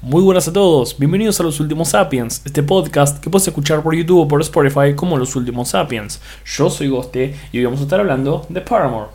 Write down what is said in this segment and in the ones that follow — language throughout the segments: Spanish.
Muy buenas a todos, bienvenidos a Los Últimos Sapiens, este podcast que puedes escuchar por YouTube o por Spotify como Los Últimos Sapiens. Yo soy Goste y hoy vamos a estar hablando de Paramore.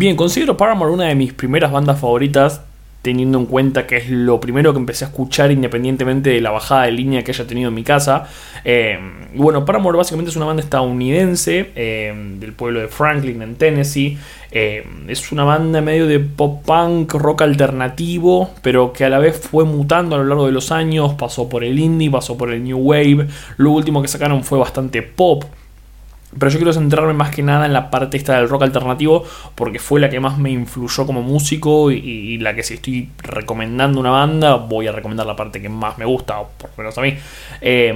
Bien, considero Paramore una de mis primeras bandas favoritas, teniendo en cuenta que es lo primero que empecé a escuchar independientemente de la bajada de línea que haya tenido en mi casa. Eh, bueno, Paramore básicamente es una banda estadounidense eh, del pueblo de Franklin, en Tennessee. Eh, es una banda medio de pop punk, rock alternativo, pero que a la vez fue mutando a lo largo de los años. Pasó por el indie, pasó por el new wave. Lo último que sacaron fue bastante pop. Pero yo quiero centrarme más que nada en la parte esta del rock alternativo porque fue la que más me influyó como músico y, la que si estoy recomendando una banda voy a recomendar la parte que más me gusta, o por lo menos a mí. Eh,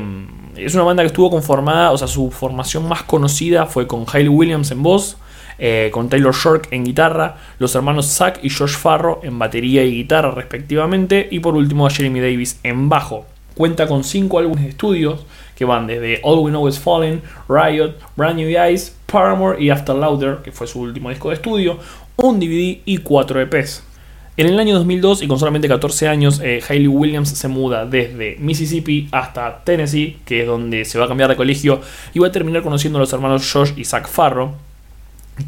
es una banda que estuvo conformada, o sea, su formación más conocida fue con Hayley Williams en voz, eh, con Taylor Shork en guitarra, los hermanos Zack y Josh Farro en batería y guitarra respectivamente, y por último a Jeremy Davis en bajo. Cuenta con 5 álbumes de estudios que van desde All We Know Is Falling, Riot, Brand New Eyes, Paramore y After Louder, que fue su último disco de estudio, un DVD y 4 EPs. En el año 2002 y con solamente 14 años, eh, Hayley Williams se muda desde Mississippi hasta Tennessee, que es donde se va a cambiar de colegio, y va a terminar conociendo a los hermanos Josh y Zach Farro,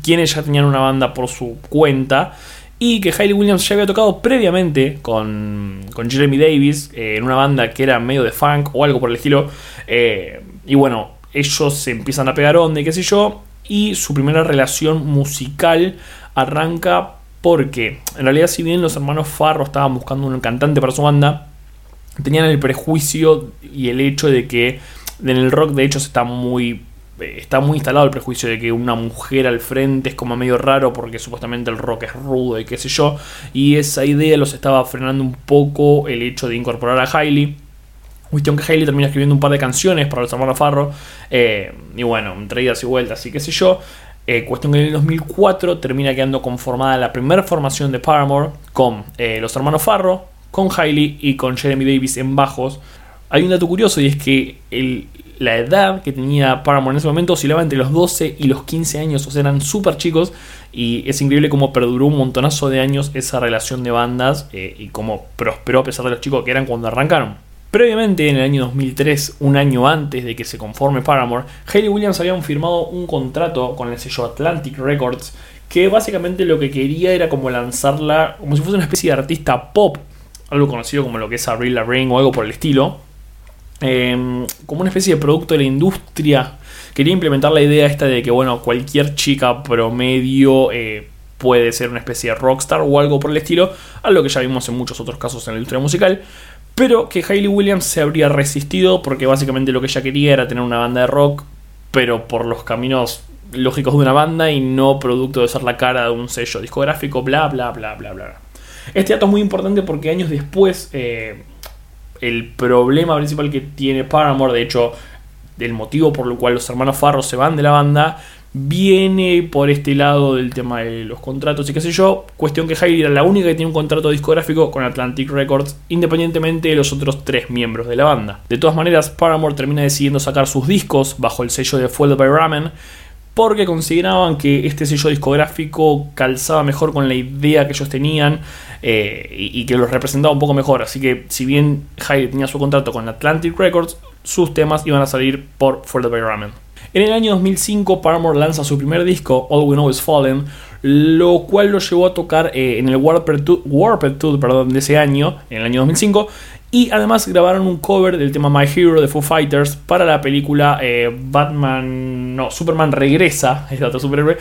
quienes ya tenían una banda por su cuenta y que Hayley Williams ya había tocado previamente con, Jeremy Davis eh, en una banda que era medio de funk o algo por el estilo. Eh, y bueno, ellos se empiezan a pegar onda y qué sé yo. Y su primera relación musical arranca porque, en realidad, si bien los hermanos Farro estaban buscando un cantante para su banda, tenían el prejuicio y el hecho de que en el rock, de hecho, se está muy está muy instalado el prejuicio de que una mujer al frente es como medio raro porque supuestamente el rock es rudo y qué sé yo. Y esa idea los estaba frenando un poco el hecho de incorporar a Hailey. Cuestión que Hailey termina escribiendo un par de canciones para los hermanos Farro. Eh, y bueno, entre idas y vueltas y qué sé yo. Eh, cuestión que en el 2004 termina quedando conformada la primera formación de Paramore con los hermanos Farro, con Hailey y con Jeremy Davis en bajos. Hay un dato curioso y es que la edad que tenía Paramore en ese momento oscilaba entre los 12 y los 15 años, o sea, eran súper chicos y es increíble cómo perduró un montonazo de años esa relación de bandas eh, y cómo prosperó a pesar de los chicos que eran cuando arrancaron. Previamente, en el año 2003, un año antes de que se conforme Paramore, Hayley Williams habían firmado un contrato con el sello Atlantic Records que básicamente lo que quería era como lanzarla como si fuese una especie de artista pop, algo conocido como lo que es Avril Lavigne o algo por el estilo, Em, como una especie de producto de la industria. Quería implementar la idea esta de que, bueno, cualquier chica promedio eh, puede ser una especie de rockstar o algo por el estilo, algo que ya vimos en muchos otros casos en la industria musical. pero que Hayley Williams se habría resistido porque básicamente lo que ella quería era tener una banda de rock, pero por los caminos lógicos de una banda y no producto de ser la cara de un sello discográfico, bla, bla, bla, bla, bla. Este dato es muy importante porque años después eh, el problema principal que tiene Paramore, de hecho, el motivo por el cual los hermanos Farro se van de la banda, viene por este lado del tema de los contratos y qué sé yo. Cuestión que Hailey era la única que tiene un contrato discográfico con Atlantic Records, independientemente de los otros tres miembros de la banda. De todas maneras, Paramore termina decidiendo sacar sus discos bajo el sello de Fueled by Ramen, porque consideraban que este sello discográfico calzaba mejor con la idea que ellos tenían eh, y, que los representaba un poco mejor. Así que, si bien Hailey tenía su contrato con Atlantic Records, sus temas iban a salir por Fueled by Ramen. En el año 2005, Paramore lanza su primer disco, All We Know Is Fallen, lo cual lo llevó a tocar eh, en el Warped Tour, perdón, de ese año, en el año 2005, y además grabaron un cover del tema My Hero de Foo Fighters para la película eh, Batman, no, Superman Regresa, es otro superhéroe,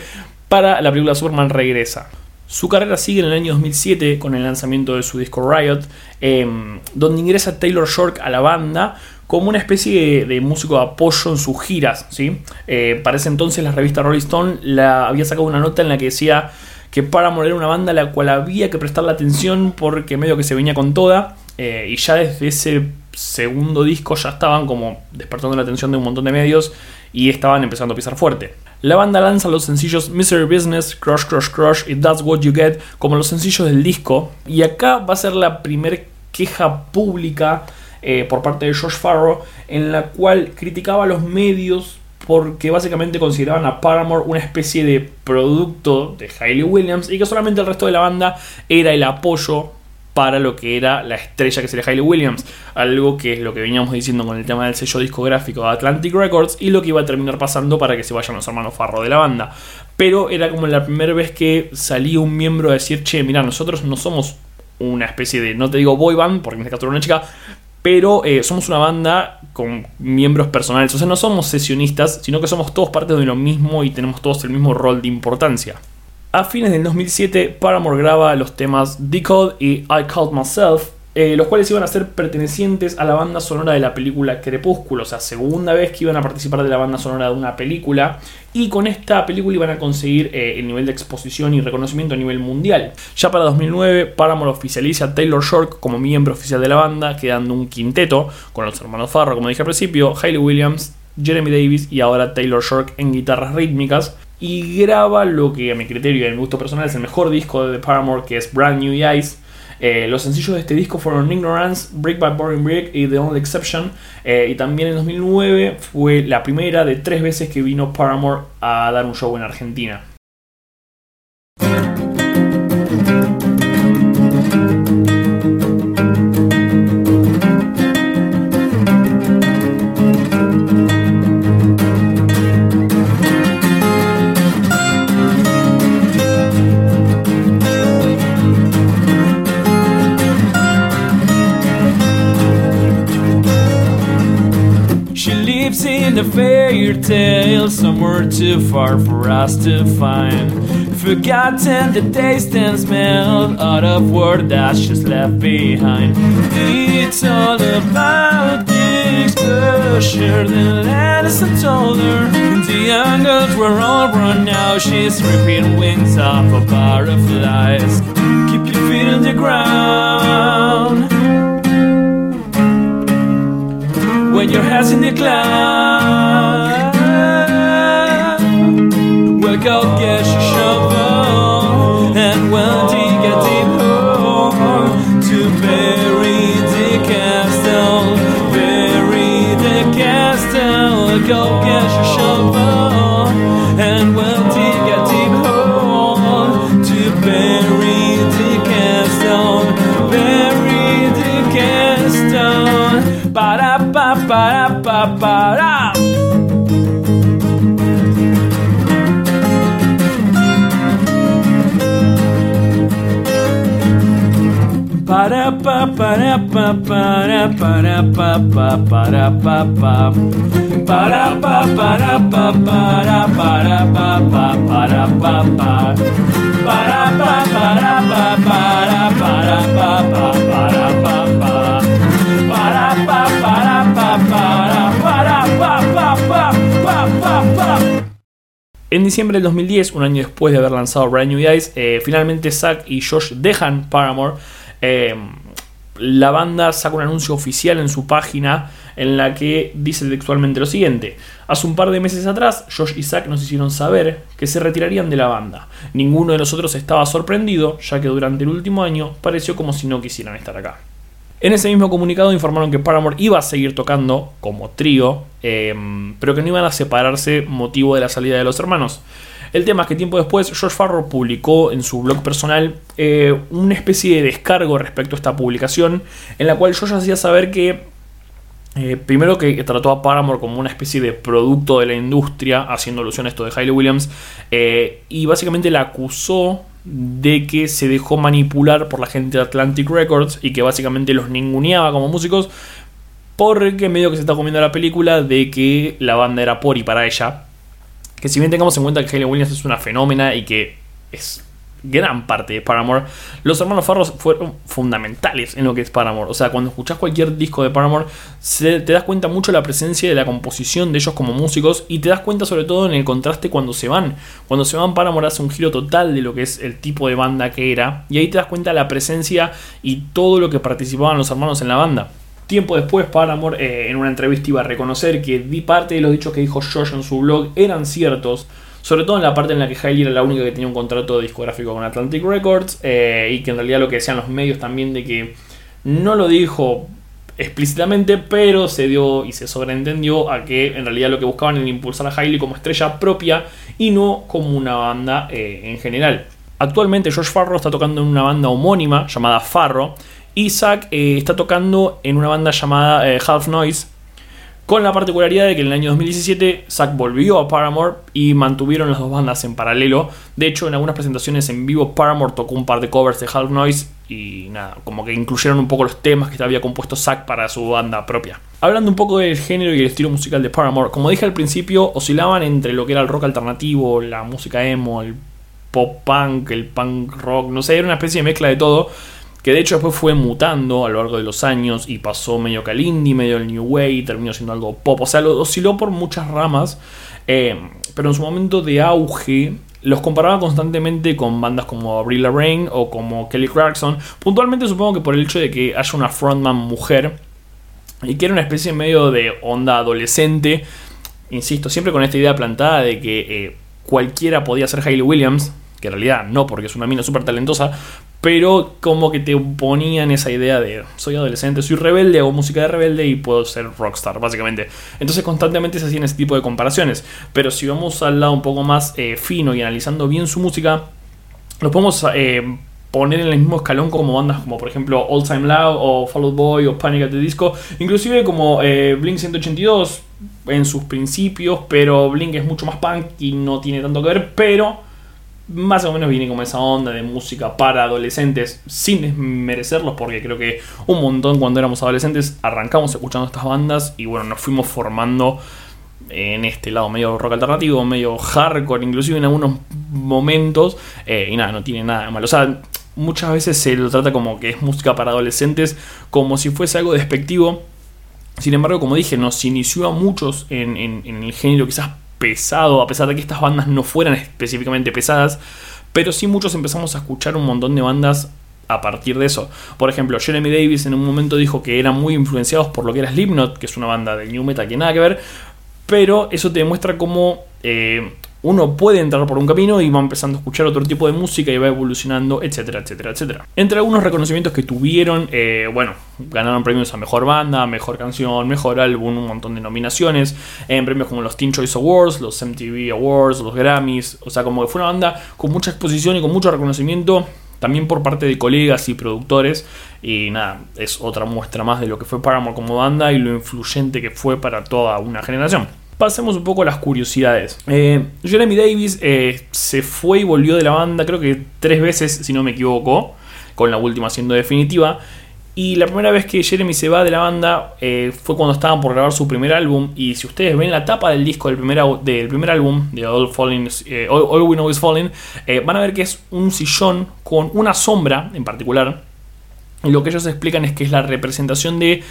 para la película Superman Regresa. Su carrera sigue en el año 2007 con el lanzamiento de su disco Riot, em, donde ingresa Taylor Shork a la banda como una especie de, músico de apoyo en sus giras. ¿sí? Eh, para ese entonces la revista Rolling Stone la, había sacado una nota en la que decía que Paramore era una banda a la cual había que prestarle atención porque medio que se venía con toda eh, y ya desde ese segundo disco ya estaban como despertando la atención de un montón de medios y estaban empezando a pisar fuerte. La banda lanza los sencillos Misery Business, Crush Crush Crush y That's What You Get como los sencillos del disco y acá va a ser la primera queja pública eh, por parte de George Farrow, en la cual criticaba a los medios porque básicamente consideraban a Paramore una especie de producto de Hayley Williams y que solamente el resto de la banda era el apoyo para lo que era la estrella que sería Hayley Williams, algo que es lo que veníamos diciendo con el tema del sello discográfico de Atlantic Records y lo que iba a terminar pasando para que se vayan los hermanos Farro de la banda. Pero era como la primera vez que salía un miembro a decir, che, mira, nosotros no somos una especie de, no te digo boy band, porque en este caso era una chica, pero eh, somos una banda con miembros personales, o sea, no somos sesionistas, sino que somos todos parte de lo mismo y tenemos todos el mismo rol de importancia. A fines del 2007, Paramore graba los temas Decode y I Called Myself, eh, los cuales iban a ser pertenecientes a la banda sonora de la película Crepúsculo, o sea, segunda vez que iban a participar de la banda sonora de una película, y con esta película iban a conseguir eh, el nivel de exposición y reconocimiento a nivel mundial. Ya para 2009, Paramore oficializa a Taylor Shork como miembro oficial de la banda, quedando un quinteto con los hermanos Farro, como dije al principio, Hayley Williams, Jeremy Davis y ahora Taylor Shork en guitarras rítmicas y graba lo que a mi criterio y a mi gusto personal es el mejor disco de Paramore que es Brand New Eyes eh, los sencillos de este disco fueron Ignorance, Break by Boring Break y The Only Exception. Eh, y también en 2009 fue la primera de tres veces que vino Paramore a dar un show en Argentina. A fairy tale somewhere too far for us to find. Forgotten the taste and smell out of what that's just left behind. It's all about the exposure the Addison told her. The girls were all run now. She's ripping wings off of butterflies. Keep your feet on the ground. When your head's in the clouds. Well, go get your shovel and we'll dig a deep hole to bury the castle. Bury the castle. Go get your shovel para pa para pa para para pa pa para pa pa para pa para pa para para pa pa para pa pa para pa para pa para para pa pa para pa pa para pa para pa para para pa pa pa pa pa pa en diciembre del 2010, un año después de haber lanzado Brand New Eyes, eh, finalmente Zack y Josh dejan Paramore eh, la banda saca un anuncio oficial en su página en la que dice textualmente lo siguiente. Hace un par de meses atrás, Josh y Zack nos hicieron saber que se retirarían de la banda. Ninguno de nosotros estaba sorprendido, ya que durante el último año pareció como si no quisieran estar acá. En ese mismo comunicado informaron que Paramore iba a seguir tocando como trío, em, pero que no iban a separarse motivo de la salida de los hermanos. El tema es que tiempo después George Farrow publicó en su blog personal eh, una especie de descargo respecto a esta publicación, en la cual George hacía saber que eh, primero que trató a Paramore como una especie de producto de la industria, haciendo alusión a esto de Hayley Williams, eh, y básicamente la acusó de que se dejó manipular por la gente de Atlantic Records y que básicamente los ninguneaba como músicos porque medio que se está comiendo la película de que la banda era por y para ella. Que si bien tengamos en cuenta que Hayley Williams es una fenómena y que es gran parte de Paramore, los hermanos Farros fueron fundamentales en lo que es Paramore. O sea, cuando escuchas cualquier disco de Paramore, te das cuenta mucho de la presencia de la composición de ellos como músicos y te das cuenta sobre todo en el contraste cuando se van. Cuando se van, Paramore hace un giro total de lo que es el tipo de banda que era y ahí te das cuenta de la presencia y todo lo que participaban los hermanos en la banda. Tiempo después, Paramore eh, en una entrevista iba a reconocer que parte de los dichos que dijo Josh en su blog eran ciertos sobre todo en la parte en la que Hailey era la única que tenía un contrato discográfico con Atlantic Records. Eh, y que en realidad lo que decían los medios también de que no lo dijo explícitamente, pero se dio y se sobreentendió a que en realidad lo que buscaban era impulsar a Hailey como estrella propia y no como una banda eh, en general. Actualmente George Farro está tocando en una banda homónima llamada Farro Zack eh, está tocando en una banda llamada Half Noise con la particularidad de que en el año 2017 Zack volvió a Paramore y mantuvieron las dos bandas en paralelo. De hecho, en algunas presentaciones en vivo, Paramore tocó un par de covers de Half Noise y nada, como que incluyeron un poco los temas que había compuesto Zack para su banda propia. Hablando un poco del género y el estilo musical de Paramore, como dije al principio, oscilaban entre lo que era el rock alternativo, la música emo, el pop punk, el punk rock, no sé, era una especie de mezcla de todo que de hecho después fue mutando a lo largo de los años y pasó medio que medio al new way, terminó siendo algo pop, o sea, lo osciló por muchas ramas, eh, pero en su momento de auge los comparaba constantemente con bandas como Avril Lavigne o como Kelly Clarkson, puntualmente supongo que por el hecho de que haya una frontman mujer y que era una especie medio de onda adolescente, insisto, siempre con esta idea plantada de que eh, cualquiera podía ser Hayley Williams, que en realidad no, porque es una mina súper talentosa, pero como que te ponían esa idea de soy adolescente, soy rebelde, hago música de rebelde y puedo ser rockstar, básicamente. Entonces constantemente se hacían ese tipo de comparaciones. Pero si vamos al lado un poco más eh, fino y analizando bien su música, lo podemos eh, poner en el mismo escalón como bandas como por ejemplo All Time Loud o Fall Out Boy o Panic at the Disco, inclusive como eh, Blink 182 en sus principios, pero Blink es mucho más punk y no tiene tanto que ver, pero más o menos viene como esa onda de música para adolescentes, sin desmerecerlos, porque creo que un montón cuando éramos adolescentes arrancamos escuchando estas bandas y bueno, nos fuimos formando en este lado medio rock alternativo, medio hardcore, inclusive en algunos momentos, eh, y nada, no tiene nada de malo. O sea, muchas veces se lo trata como que es música para adolescentes, como si fuese algo despectivo. Sin embargo, como dije, nos inició a muchos en, en el género quizás pesado, a pesar de que estas bandas no fueran específicamente pesadas, pero sí muchos empezamos a escuchar un montón de bandas a partir de eso. Por ejemplo, Jeremy Davis en un momento dijo que eran muy influenciados por lo que era Slipknot, que es una banda de new metal que nada que ver, pero eso te demuestra cómo eh, uno puede entrar por un camino y va empezando a escuchar otro tipo de música y va evolucionando, etcétera, etcétera, etcétera. Entre algunos reconocimientos que tuvieron, eh, bueno, ganaron premios a Mejor Banda, Mejor Canción, Mejor Álbum, un montón de nominaciones, en premios como los Teen Choice Awards, los MTV Awards, los Grammys, o sea, como que fue una banda con mucha exposición y con mucho reconocimiento también por parte de colegas y productores. Y nada, es otra muestra más de lo que fue Paramore como banda y lo influyente que fue para toda una generación pasemos un poco a las curiosidades. Eh, Jeremy Davis eh, se fue y volvió de la banda, creo que tres veces, si no me equivoco, con la última siendo definitiva. Y la primera vez que Jeremy se va de la banda eh, fue cuando estaban por grabar su primer álbum. Y si ustedes ven la tapa del disco del primer, del primer álbum, de All, Falling, All, We Know Is Falling, van a ver que es un sillón con una sombra en particular. Y lo que ellos explican es que es la representación de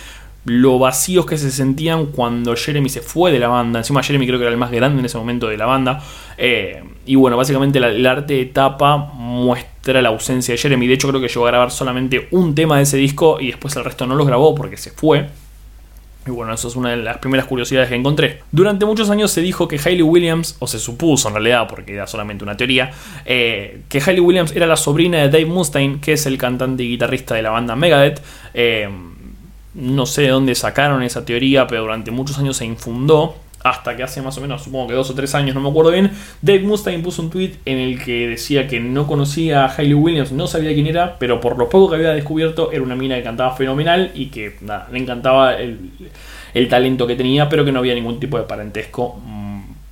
lo vacíos que se sentían cuando Jeremy se fue de la banda. Encima Jeremy creo que era el más grande en ese momento de la banda. Eh, y bueno, básicamente el arte de tapa muestra la ausencia de Jeremy. De hecho creo que llegó a grabar solamente un tema de ese disco y después el resto no los grabó porque se fue. Y bueno, eso es una de las primeras curiosidades que encontré. Durante muchos años se dijo que Hayley Williams, o se supuso en realidad, porque era solamente una teoría, eh, que Hayley Williams era la sobrina de Dave Mustaine, que es el cantante y guitarrista de la banda Megadeth. Eh, no sé de dónde sacaron esa teoría, pero durante muchos años se infundó. Hasta que hace más o menos, supongo que dos o tres años, no me acuerdo bien, Dave Mustaine puso un tweet en el que decía que no conocía a Hayley Williams, no sabía quién era, pero por lo poco que había descubierto era una mina que cantaba fenomenal y que le encantaba el, el talento que tenía, pero que no había ningún tipo de parentesco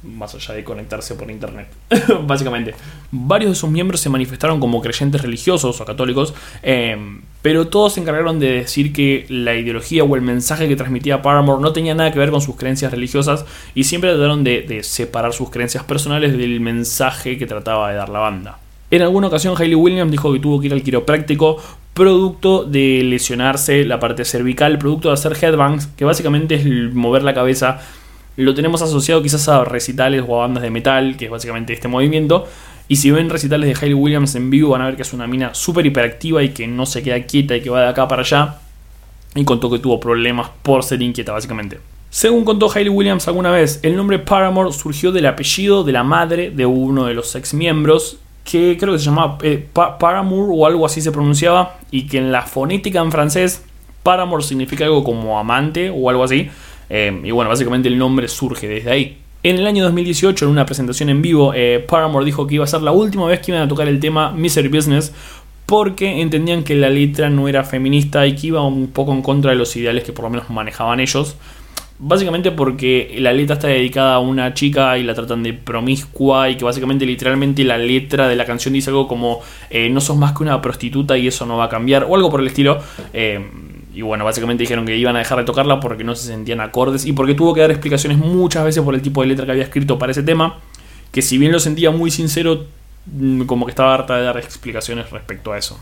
más allá de conectarse por internet. Básicamente, varios de sus miembros se manifestaron como creyentes religiosos o católicos, eh, pero todos se encargaron de decir que la ideología o el mensaje que transmitía Paramore no tenía nada que ver con sus creencias religiosas y siempre trataron de, separar sus creencias personales del mensaje que trataba de dar la banda. En alguna ocasión Hayley Williams dijo que tuvo que ir al quiropráctico producto de lesionarse la parte cervical, producto de hacer headbangs, que básicamente es mover la cabeza lo tenemos asociado quizás a recitales o a bandas de metal, que es básicamente este movimiento. Y si ven recitales de Hayley Williams en vivo, van a ver que es una mina súper hiperactiva y que no se queda quieta y que va de acá para allá. Y contó que tuvo problemas por ser inquieta, básicamente. Según contó Hayley Williams alguna vez, el nombre Paramore surgió del apellido de la madre de uno de los ex miembros, que creo que se llamaba eh, Paramore o algo así se pronunciaba, y que en la fonética en francés, Paramore significa algo como amante o algo así. Eh, y bueno, básicamente el nombre surge desde ahí. En el año 2018, en una presentación en vivo, eh, Paramore dijo que iba a ser la última vez que iban a tocar el tema Misery Business porque entendían que la letra no era feminista y que iba un poco en contra de los ideales que por lo menos manejaban ellos. Básicamente porque la letra está dedicada a una chica y la tratan de promiscua y que básicamente literalmente la letra de la canción dice algo como eh, no sos más que una prostituta y eso no va a cambiar o algo por el estilo. Y bueno, básicamente dijeron que iban a dejar de tocarla porque no se sentían acordes y porque tuvo que dar explicaciones muchas veces por el tipo de letra que había escrito para ese tema, que si bien lo sentía muy sincero, mm, como que estaba harta de dar explicaciones respecto a eso.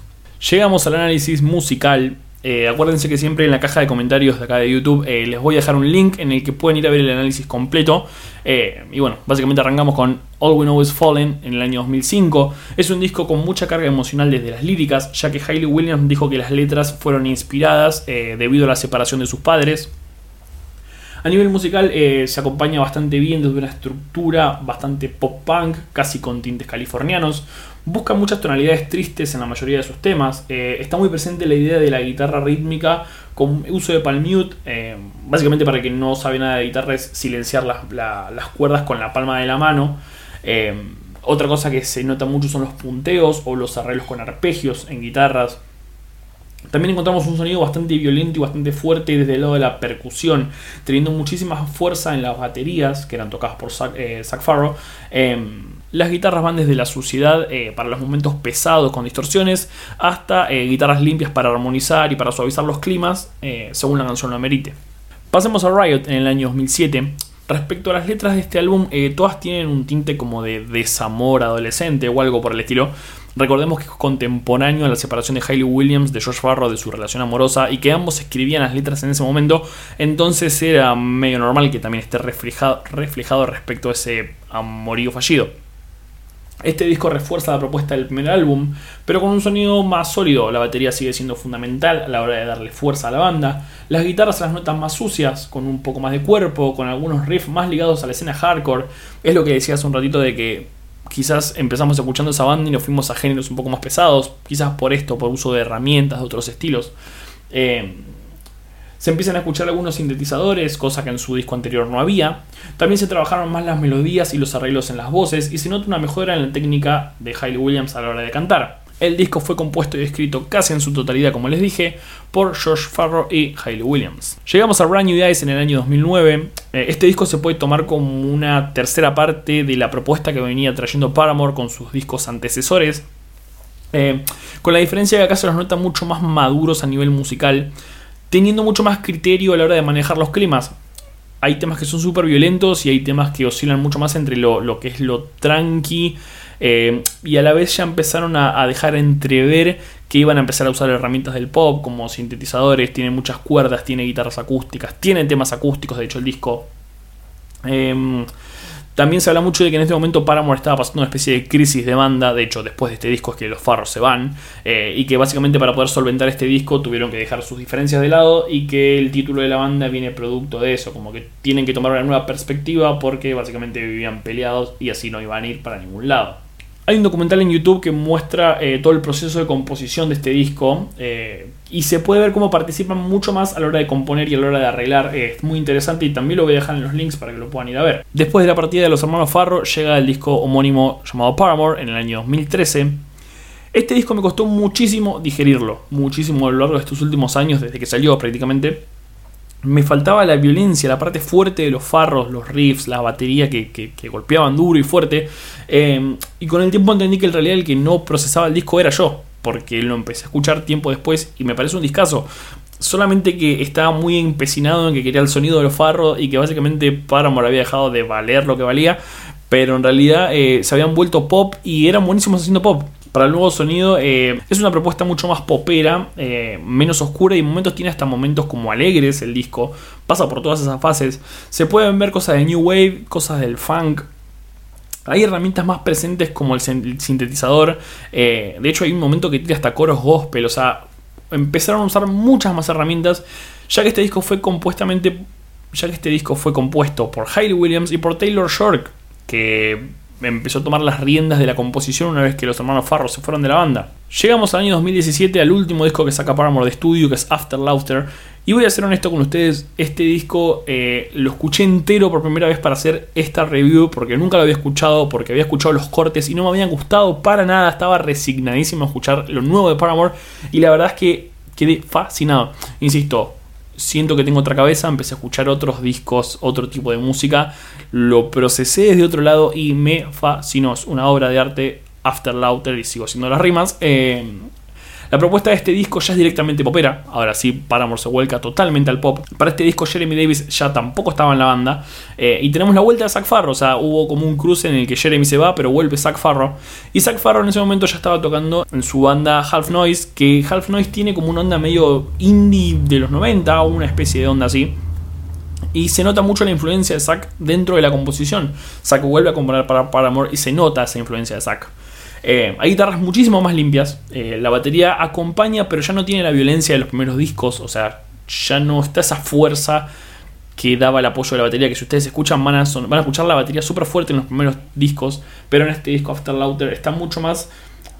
Llegamos al análisis musical eh, acuérdense que siempre en la caja de comentarios de acá de YouTube eh, les voy a dejar un link en el que pueden ir a ver el análisis completo. Eh, y bueno, básicamente arrancamos con All We Know Is Fallen en el año 2005. Es un disco con mucha carga emocional desde las líricas, ya que Hayley Williams dijo que las letras fueron inspiradas debido a la separación de sus padres. A nivel musical se acompaña bastante bien desde una estructura bastante pop punk, casi con tintes californianos. Busca muchas tonalidades tristes en la mayoría de sus temas. Eh, está muy presente la idea de la guitarra rítmica con uso de palm mute. Eh, básicamente para quien no sabe nada de guitarra es silenciar las, cuerdas con la palma de la mano. Eh, otra cosa que se nota mucho son los punteos o los arreglos con arpegios en guitarras. También encontramos un sonido bastante violento y bastante fuerte desde el lado de la percusión, teniendo muchísima fuerza en las baterías que eran tocadas por Zach, Farrow. Las guitarras van desde la suciedad eh, para los momentos pesados con distorsiones hasta eh, guitarras limpias para armonizar y para suavizar los climas eh, según la canción lo amerite. Pasemos a Riot en el año 2007. Respecto a las letras de este álbum, todas tienen un tinte como de desamor adolescente o algo por el estilo. Recordemos que es contemporáneo a la separación de Hayley Williams de George Farrow de su relación amorosa y que ambos escribían las letras en ese momento, entonces era medio normal que también esté reflejado respecto a ese amorío fallido. Este disco refuerza la propuesta del primer álbum, pero con un sonido más sólido. La batería sigue siendo fundamental a la hora de darle fuerza a la banda. Las guitarras se las notan más sucias, con un poco más de cuerpo, con algunos riffs más ligados a la escena hardcore. Es lo que decía hace un ratito de que quizás empezamos escuchando esa banda y nos fuimos a géneros un poco más pesados, quizás por esto, por uso de herramientas de otros estilos. Eh, se empiezan a escuchar algunos sintetizadores, cosa que en su disco anterior no había. También se trabajaron más las melodías y los arreglos en las voces y se nota una mejora en la técnica de Hayley Williams a la hora de cantar. El disco fue compuesto y escrito casi en su totalidad, como les dije, por George Farrow y Hayley Williams. Llegamos a Brand New Days en el año 2009. Eh, este disco se puede tomar como una tercera parte de la propuesta que venía trayendo Paramore con sus discos antecesores. Eh, con la diferencia de que acá se los nota mucho más maduros a nivel musical teniendo mucho más criterio a la hora de manejar los climas. Hay temas que son súper violentos y hay temas que oscilan mucho más entre lo, que es lo tranqui eh, y a la vez ya empezaron a, dejar entrever que iban a empezar a usar herramientas del pop como sintetizadores, tiene muchas cuerdas, tiene guitarras acústicas, tiene temas acústicos, de hecho el disco... Em, también se habla mucho de que en este momento Paramore estaba pasando una especie de crisis de banda, de hecho después de este disco es que los farros se van, eh, y que básicamente para poder solventar este disco tuvieron que dejar sus diferencias de lado y que el título de la banda viene producto de eso, como que tienen que tomar una nueva perspectiva porque básicamente vivían peleados y así no iban a ir para ningún lado. Hay un documental en YouTube que muestra eh, todo el proceso de composición de este disco eh, y se puede ver cómo participan mucho más a la hora de componer y a la hora de arreglar. Eh, es muy interesante y también lo voy a dejar en los links para que lo puedan ir a ver. Después de la partida de los hermanos Farro llega el disco homónimo llamado Paramore en el año 2013. Este disco me costó muchísimo digerirlo, muchísimo a lo largo de estos últimos años, desde que salió prácticamente me faltaba la violencia, la parte fuerte de los farros, los riffs, la batería que, golpeaban duro y fuerte. Em, y con el tiempo entendí que en realidad el que no procesaba el disco era yo, porque lo empecé a escuchar tiempo después y me parece un discazo. Solamente que estaba muy empecinado en que quería el sonido de los farros y que básicamente Paramore había dejado de valer lo que valía, pero en realidad eh, se habían vuelto pop y eran buenísimos haciendo pop para el nuevo sonido. Eh, es una propuesta mucho más popera, eh, menos oscura y en momentos tiene hasta momentos como alegres el disco. Pasa por todas esas fases. Se pueden ver cosas de New Wave, cosas del funk. Hay herramientas más presentes como el sintetizador. Eh, de hecho hay un momento que tiene hasta coros gospel. O sea, empezaron a usar muchas más herramientas. Ya que este disco fue compuestamente. Ya que este disco fue compuesto por Hayley Williams y por Taylor Shork. Que empezó a tomar las riendas de la composición una vez que los hermanos Farro se fueron de la banda. Llegamos al año 2017 al último disco que saca Paramore de estudio, que es After Laughter. Y voy a ser honesto con ustedes, este disco eh, lo escuché entero por primera vez para hacer esta review, porque nunca lo había escuchado, porque había escuchado los cortes y no me habían gustado para nada, estaba resignadísimo a escuchar lo nuevo de Paramore y la verdad es que quedé fascinado. Insisto, siento que tengo otra cabeza, empecé a escuchar otros discos, otro tipo de música, lo procesé desde otro lado y me fascinó. Es una obra de arte After Laughter y sigo haciendo las rimas. Eh, la propuesta de este disco ya es directamente popera. Ahora sí, Paramore se vuelca totalmente al pop. Para este disco Jeremy Davis ya tampoco estaba en la banda. Eh, y tenemos la vuelta de Zac Farro. O sea, hubo como un cruce en el que Jeremy se va, pero vuelve Zac Farro. Y Zac Farro en ese momento ya estaba tocando en su banda Half Noise. Que Half Noise tiene como una onda medio indie de los 90, o una especie de onda así. Y se nota mucho la influencia de Zack dentro de la composición. Zack vuelve a componer para Paramore y se nota esa influencia de Zack. Eh, hay guitarras muchísimo más limpias. Eh, la batería acompaña, pero ya no tiene la violencia de los primeros discos. O sea, ya no está esa fuerza que daba el apoyo de la batería. Que si ustedes escuchan, van a, van a escuchar la batería súper fuerte en los primeros discos. Pero en este disco After Laughter está mucho más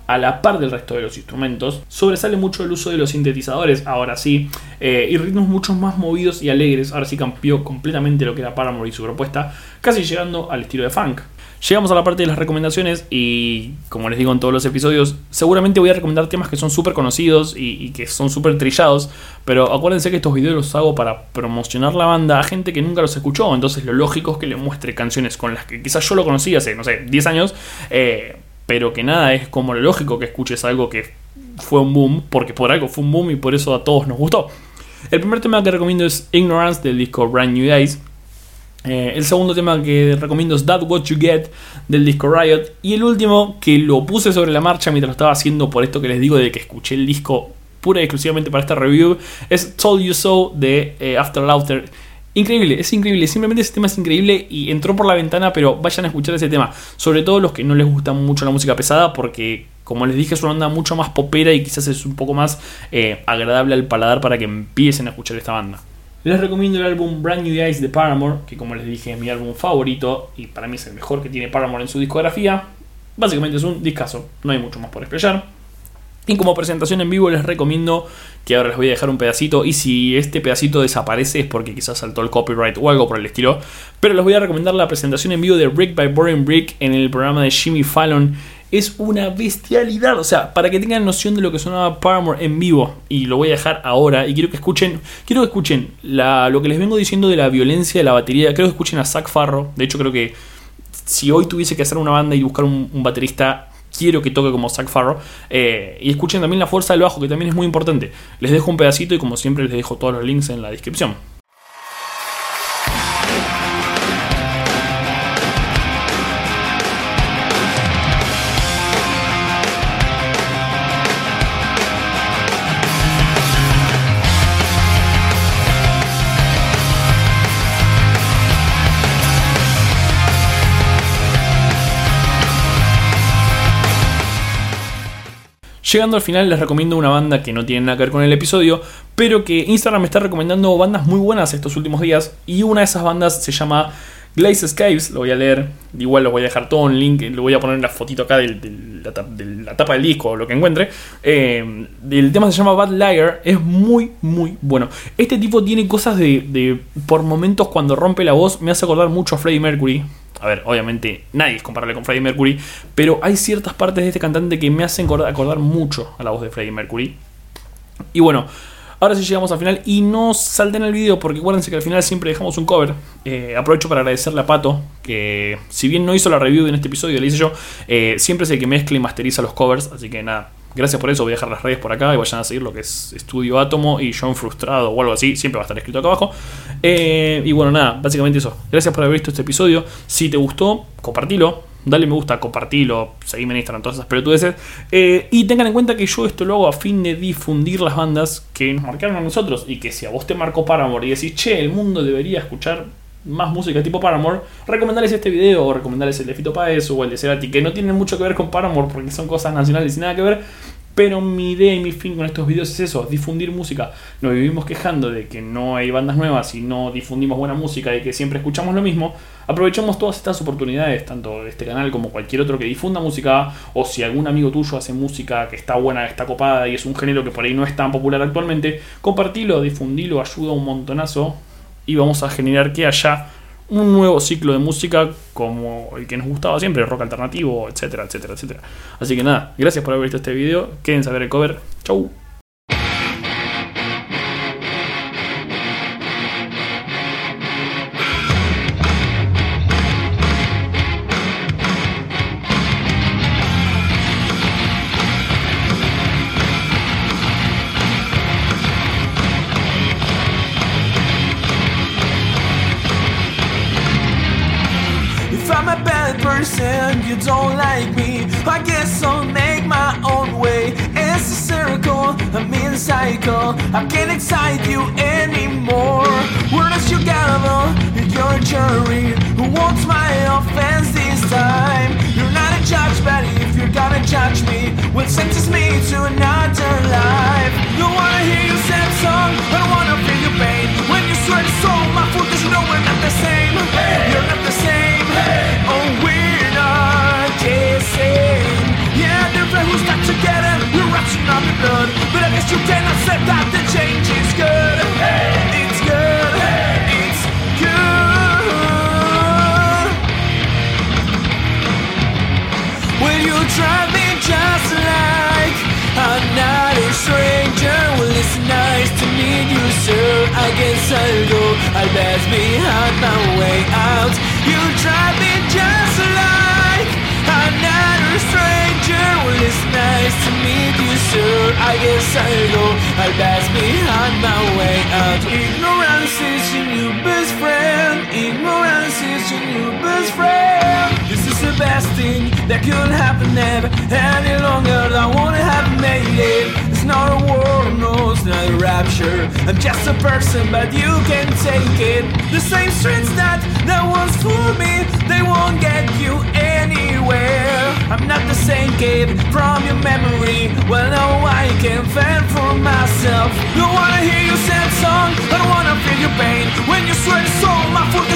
a la par del resto de los instrumentos. Sobresale mucho el uso de los sintetizadores, ahora sí, eh, y ritmos mucho más movidos y alegres. Ahora sí cambió completamente lo que era Paramore y su propuesta, casi llegando al estilo de funk. Llegamos a la parte de las recomendaciones y como les digo en todos los episodios, seguramente voy a recomendar temas que son súper conocidos y, que son súper trillados, pero acuérdense que estos videos los hago para promocionar la banda a gente que nunca los escuchó, entonces lo lógico es que le muestre canciones con las que quizás yo lo conocí hace, no sé, 10 años, eh, pero que nada, es como lo lógico que escuches algo que fue un boom, porque por algo fue un boom y por eso a todos nos gustó. El primer tema que recomiendo es Ignorance del disco Brand New Days. Eh, el segundo tema que recomiendo es That What You Get del disco Riot. Y el último que lo puse sobre la marcha mientras lo estaba haciendo por esto que les digo de que escuché el disco pura y exclusivamente para esta review es Told You So de eh, After Laughter. Increíble, es increíble, simplemente ese tema es increíble y entró por la ventana, pero vayan a escuchar ese tema. Sobre todo los que no les gusta mucho la música pesada, porque como les dije es una onda mucho más popera y quizás es un poco más eh, agradable al paladar para que empiecen a escuchar esta banda. Les recomiendo el álbum Brand New Days de Paramore, que como les dije es mi álbum favorito y para mí es el mejor que tiene Paramore en su discografía. Básicamente es un discazo, no hay mucho más por expresar. Y como presentación en vivo les recomiendo que ahora les voy a dejar un pedacito y si este pedacito desaparece es porque quizás saltó el copyright o algo por el estilo. Pero les voy a recomendar la presentación en vivo de Brick by Boring Brick en el programa de Jimmy Fallon es una bestialidad. O sea, para que tengan noción de lo que sonaba Paramore en vivo, y lo voy a dejar ahora, y quiero que escuchen, quiero que escuchen lo que les vengo diciendo de la violencia de la batería. Creo que escuchen a Zac Farro. De hecho, creo que si hoy tuviese que hacer una banda y buscar un, baterista, quiero que toque como Zac Farro. Eh, y escuchen también la fuerza del bajo, que también es muy importante. Les dejo un pedacito y como siempre les dejo todos los links en la descripción. Llegando al final les recomiendo una banda que no tiene nada que ver con el episodio, pero que Instagram me está recomendando bandas muy buenas estos últimos días y una de esas bandas se llama Glaze Escapes, lo voy a leer, igual lo voy a dejar todo en link, lo voy a poner en la fotito acá de la, tapa del disco o lo que encuentre. Eh, el tema se llama Bad Liar, es muy, muy bueno. Este tipo tiene cosas de, por momentos cuando rompe la voz, me hace acordar mucho a Freddie Mercury. A ver, obviamente nadie es comparable con Freddie Mercury, pero hay ciertas partes de este cantante que me hacen acordar mucho a la voz de Freddie Mercury. Y bueno, Ahora sí llegamos al final y no salten el video porque acuérdense que al final siempre dejamos un cover. Eh, aprovecho para agradecerle a Pato, que si bien no hizo la review en este episodio, le hice yo, eh, siempre es el que mezcla y masteriza los covers, así que nada, Gracias por eso, voy a dejar las redes por acá y vayan a seguir lo que es Estudio Átomo y John Frustrado o algo así, siempre va a estar escrito acá abajo. Eh, y bueno, nada, básicamente eso. Gracias por haber visto este episodio. Si te gustó, compartilo, dale me gusta, compartilo, seguime en Instagram, todas esas pelotudeces. Eh, y tengan en cuenta que yo esto lo hago a fin de difundir las bandas que nos marcaron a nosotros y que si a vos te marcó Paramore y decís, che, el mundo debería escuchar más música tipo Paramore, recomendarles este video o recomendarles el de Fito Páez o el de Cerati, que no tienen mucho que ver con Paramore porque son cosas nacionales y nada que ver, pero mi idea y mi fin con estos videos es eso, difundir música. Nos vivimos quejando de que no hay bandas nuevas y no difundimos buena música y que siempre escuchamos lo mismo. Aprovechemos todas estas oportunidades, tanto este canal como cualquier otro que difunda música, o si algún amigo tuyo hace música que está buena, que está copada y es un género que por ahí no es tan popular actualmente, compartilo, difundilo, ayuda un montonazo y vamos a generar que haya un nuevo ciclo de música como el que nos gustaba siempre, rock alternativo, etcétera, etcétera, etcétera. Así que nada, gracias por haber visto este video, quédense a ver el cover, chau. Don't like me. I guess I'll make my own way. It's a circle, a mean cycle. I can't excite you anymore. Where does you gather your jury? Who wants my offense this time? You're not a judge, but if you're gonna judge me, will sentence me to another life. Don't wanna hear you sad song, I don't wanna feel your pain. Guess I'll best behind my way out. You drive me just like another stranger. Well, it's nice to meet you, sir. I guess I'll go. I'll pass behind my way out. Ignorance is your new best friend. Ignorance is your new best friend. This is the best thing that could happen ever. Any longer, I wanna have made it. No, it's not rapture. I'm just a person, but you can take it. The same streets that that once fooled me, they won't get you anywhere. I'm not the same kid from your memory. Well, now I can fend for myself. Don't wanna hear your sad song, I don't wanna feel your pain. When you swear to soul, my foot,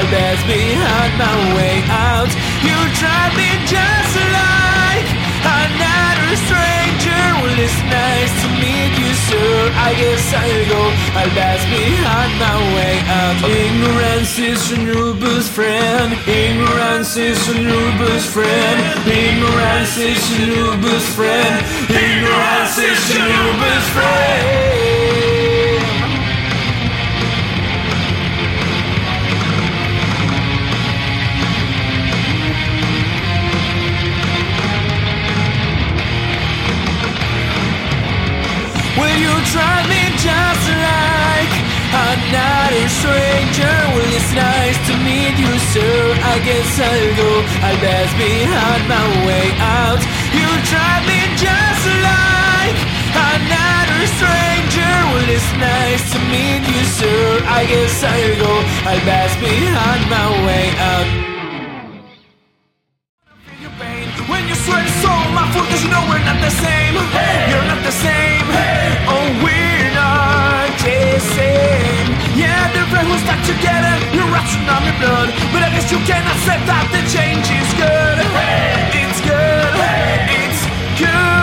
I'll best behind my way out. You drive me just like another stranger. Well, it's nice to meet you, sir. I guess I'll go. I'll pass behind my way out. Ignorance is your best friend. Ignorance is your new best friend. Ignorance is your new best friend. Ignorance is your new best friend. Sir. I guess I'll go. I'll best behind my way out. You drive me just like another stranger. Well, it's nice to meet you, sir. I guess I'll go. I'll best behind my way out. Your pain When you sweat so my foot, cause you know we're not the same. Hey. You're not the same. Hey. Oh, we're not the same. Yeah, the friends will stuck together. You're rushing on my blood. But I guess you can accept that the change is good. hey. It's good. hey. It's good.